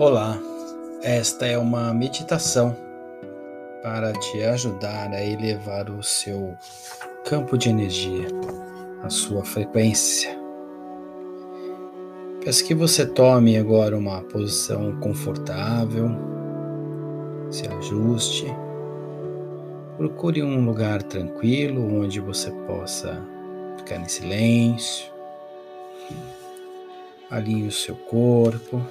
Olá, esta é uma meditação para te ajudar a elevar o seu campo de energia, a sua frequência. Peço que você tome agora uma posição confortável, se ajuste, procure um lugar tranquilo onde você possa ficar em silêncio, alinhe o seu corpo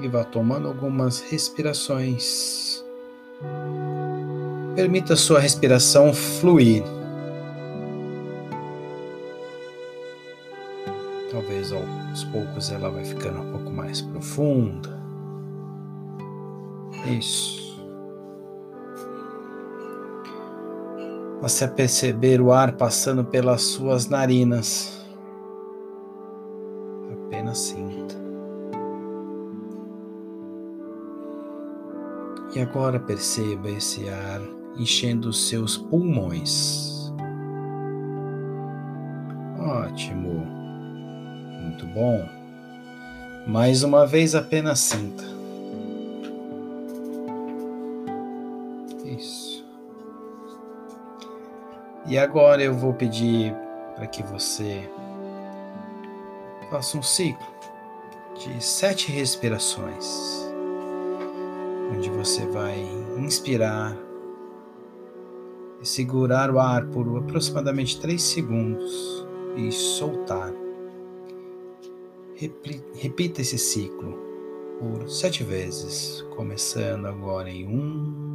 e vá tomando algumas respirações. Permita sua respiração fluir. Talvez aos poucos ela vai ficando um pouco mais profunda. Isso. Você perceber o ar passando pelas suas narinas. Apenas sinta. E agora perceba esse ar enchendo os seus pulmões. Ótimo. Muito bom. Mais uma vez apenas sinta. Isso. E agora eu vou pedir para que você faça um ciclo de sete respirações onde você vai inspirar e segurar o ar por aproximadamente 3 segundos e soltar. Repita esse ciclo por sete vezes, começando agora em um.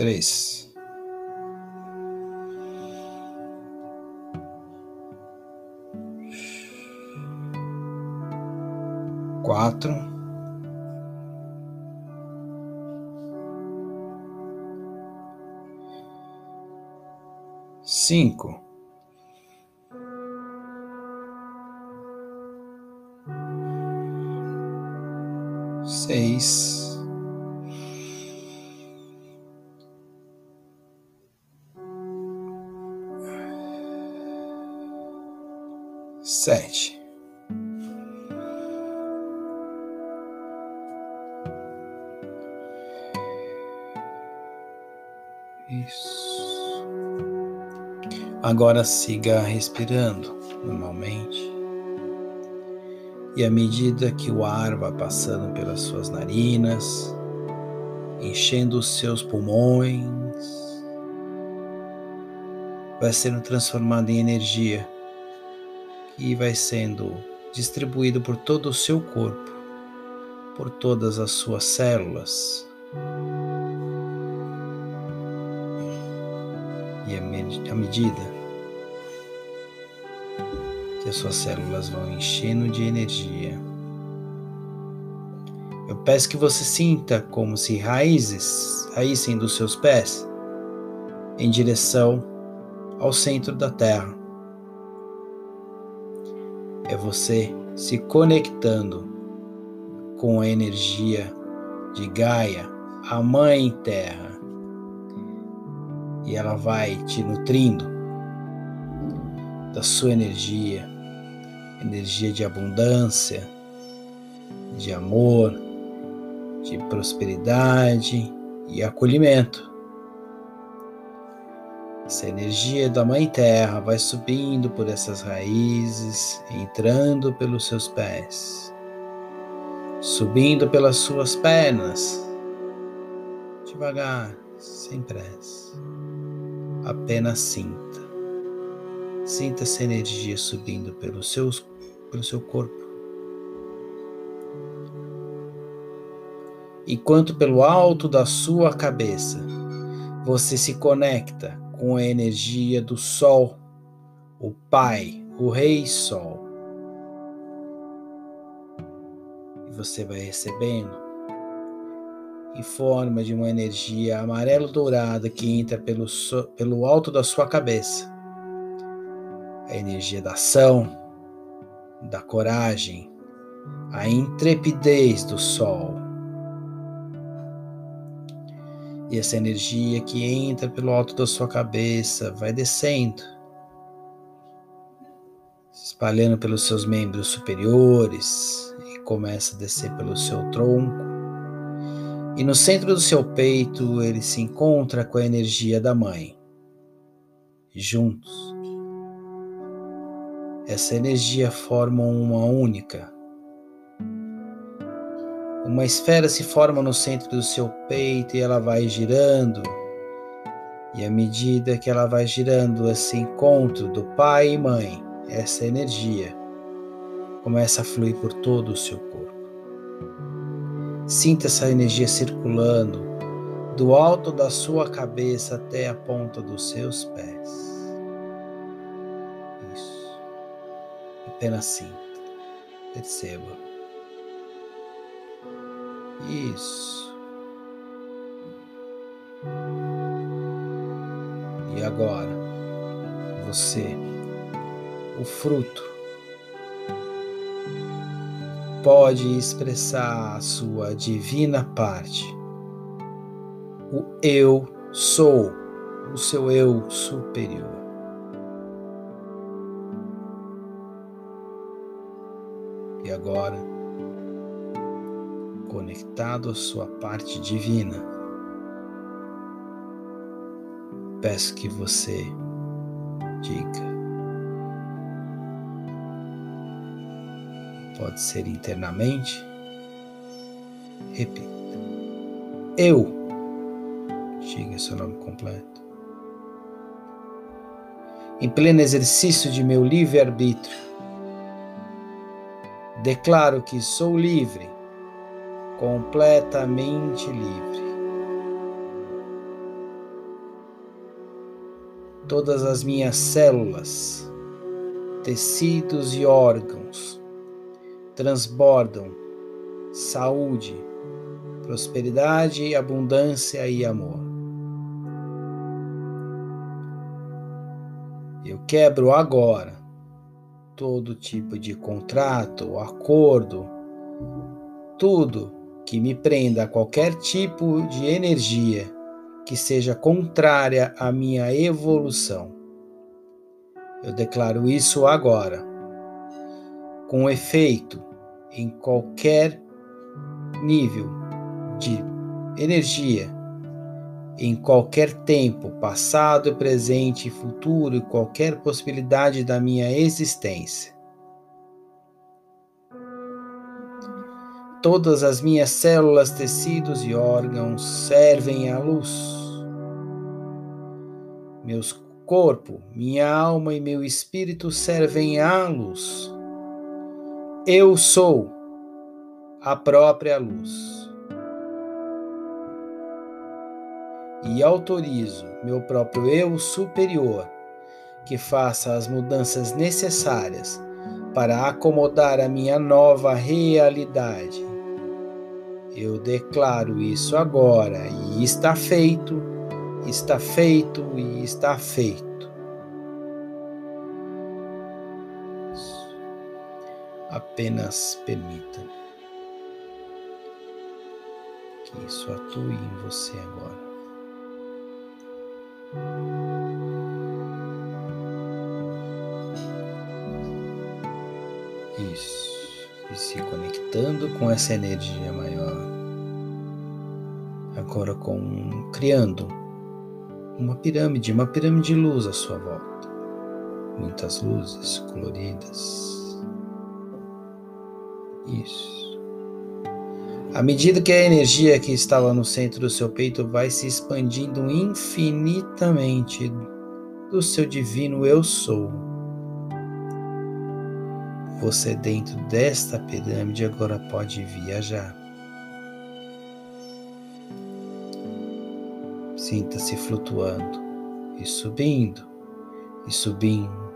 Três. Quatro. Cinco. Seis. Sete. Isso. Agora siga respirando normalmente. E à medida que o ar vai passando pelas suas narinas, enchendo os seus pulmões, vai sendo transformado em energia e vai sendo distribuído por todo o seu corpo, por todas as suas células. E à medida que as suas células vão enchendo de energia, eu peço que você sinta como se raízes saíssem dos seus pés em direção ao centro da Terra é você se conectando com a energia de Gaia, a Mãe Terra, e ela vai te nutrindo da sua energia, energia de abundância, de amor, de prosperidade e acolhimento. Essa energia da Mãe Terra vai subindo por essas raízes, entrando pelos seus pés, subindo pelas suas pernas, devagar, sem pressa. Apenas sinta. Sinta essa energia subindo pelo, seus, pelo seu corpo. Enquanto pelo alto da sua cabeça você se conecta com a energia do Sol, o Pai, o Rei Sol. E você vai recebendo em forma de uma energia amarelo-dourada que entra pelo, pelo alto da sua cabeça. A energia da ação, da coragem, a intrepidez do sol. E essa energia que entra pelo alto da sua cabeça vai descendo, se espalhando pelos seus membros superiores e começa a descer pelo seu tronco. E no centro do seu peito ele se encontra com a energia da mãe. Juntos, essa energia forma uma única uma esfera se forma no centro do seu peito e ela vai girando. E à medida que ela vai girando, esse encontro do pai e mãe, essa energia, começa a fluir por todo o seu corpo. Sinta essa energia circulando do alto da sua cabeça até a ponta dos seus pés. Isso. Apenas sinta. Perceba. Isso. E agora, você, o fruto, pode expressar a sua divina parte. O eu sou, o seu eu superior. Conectado à sua parte divina. Peço que você diga. Pode ser internamente. Repita. Eu. Diga seu nome completo. Em pleno exercício de meu livre-arbítrio, declaro que sou livre completamente livre. Todas as minhas células, tecidos e órgãos transbordam saúde, prosperidade, abundância e amor. Eu quebro agora todo tipo de contrato, acordo, tudo que me prenda a qualquer tipo de energia que seja contrária à minha evolução. Eu declaro isso agora, com efeito em qualquer nível de energia, em qualquer tempo, passado, presente e futuro, e qualquer possibilidade da minha existência. Todas as minhas células, tecidos e órgãos servem à luz. Meus corpo, minha alma e meu espírito servem à luz. Eu sou a própria luz. E autorizo meu próprio eu superior que faça as mudanças necessárias para acomodar a minha nova realidade eu declaro isso agora e está feito, está feito e está feito. Apenas permita que isso atue em você agora. Isso e se conectando com essa energia maior. Agora com criando uma pirâmide, uma pirâmide de luz à sua volta. Muitas luzes coloridas. Isso. À medida que a energia que estava no centro do seu peito vai se expandindo infinitamente do seu divino eu sou você, dentro desta pirâmide, agora pode viajar. Sinta-se flutuando e subindo, e subindo,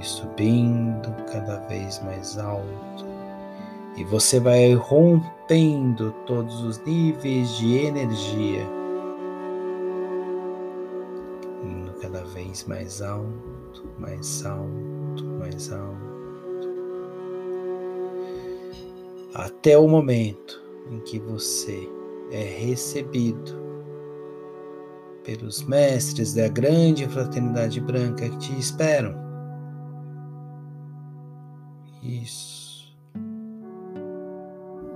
e subindo cada vez mais alto. E você vai rompendo todos os níveis de energia, indo cada vez mais alto, mais alto, mais alto até o momento em que você é recebido pelos mestres da grande fraternidade branca que te esperam. Isso.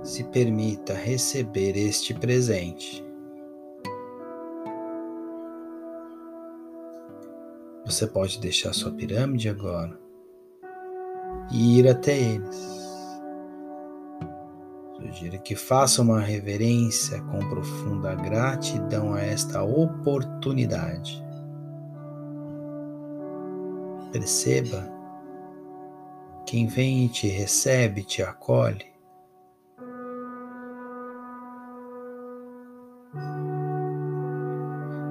Se permita receber este presente. Você pode deixar sua pirâmide agora e ir até eles. Sugiro que faça uma reverência com profunda gratidão a esta oportunidade. Perceba quem vem e te recebe, te acolhe.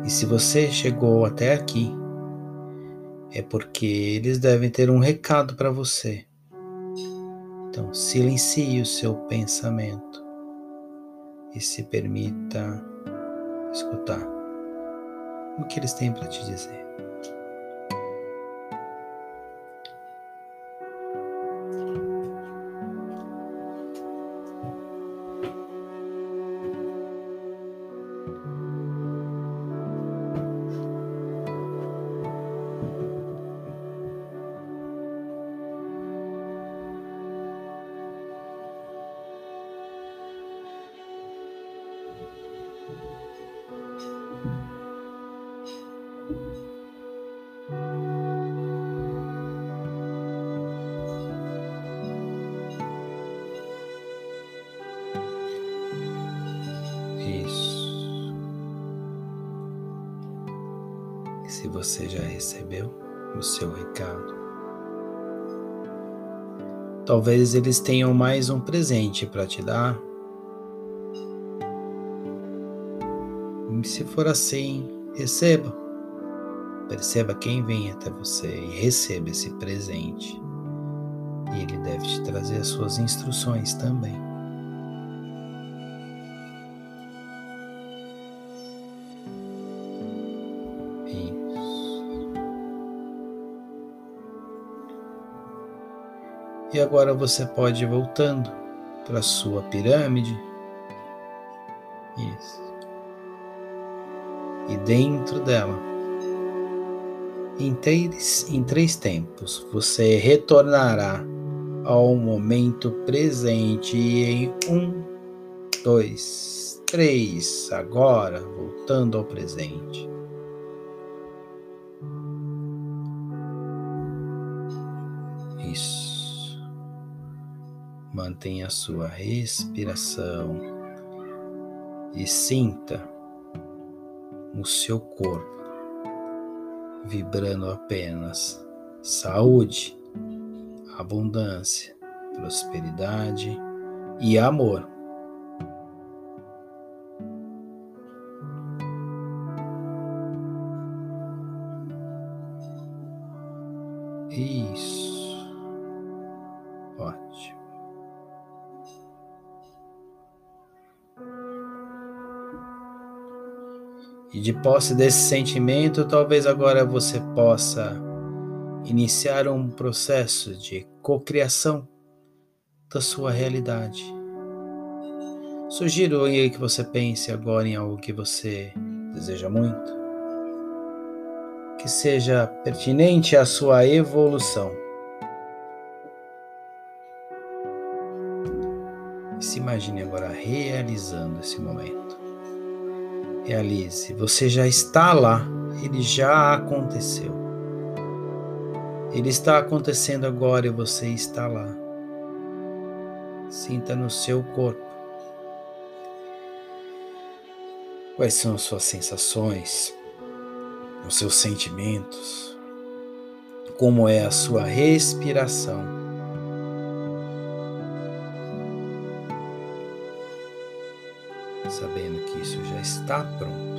E se você chegou até aqui, é porque eles devem ter um recado para você. Então, silencie o seu pensamento e se permita escutar o que eles têm para te dizer. Você já recebeu o seu recado. Talvez eles tenham mais um presente para te dar. E se for assim, receba. Perceba quem vem até você e receba esse presente. E ele deve te trazer as suas instruções também. E agora você pode ir voltando para sua pirâmide. Isso. E dentro dela, em três, em três tempos, você retornará ao momento presente em um, dois, três. Agora, voltando ao presente. Mantenha a sua respiração e sinta o seu corpo vibrando apenas saúde, abundância, prosperidade e amor. Posse desse sentimento, talvez agora você possa iniciar um processo de cocriação da sua realidade. Sugiro aí que você pense agora em algo que você deseja muito, que seja pertinente à sua evolução. Se imagine agora realizando esse momento. Realize, você já está lá, ele já aconteceu. Ele está acontecendo agora e você está lá. Sinta no seu corpo. Quais são as suas sensações, os seus sentimentos? Como é a sua respiração? Sabendo que isso já está pronto.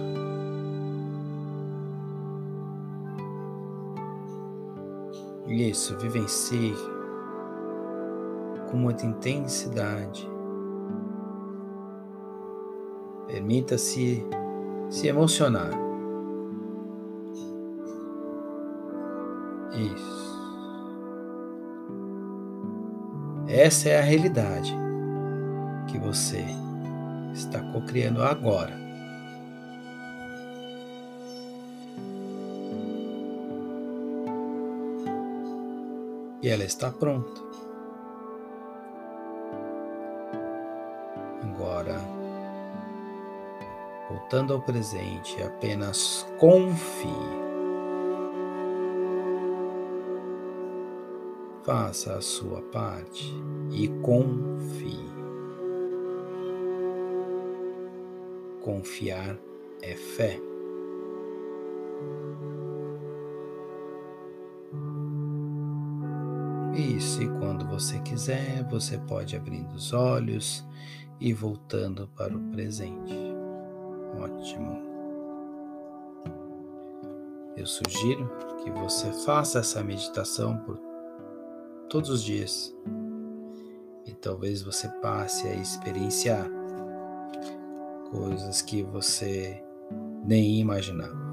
Isso, vivencie com muita intensidade. Permita-se se emocionar. Isso. Essa é a realidade que você está cocriando agora. E ela está pronta. Agora, voltando ao presente, apenas confie. Faça a sua parte e confie. Confiar é fé. E quando você quiser, você pode abrir os olhos e voltando para o presente. Ótimo. Eu sugiro que você faça essa meditação por todos os dias. E talvez você passe a experienciar coisas que você nem imaginava.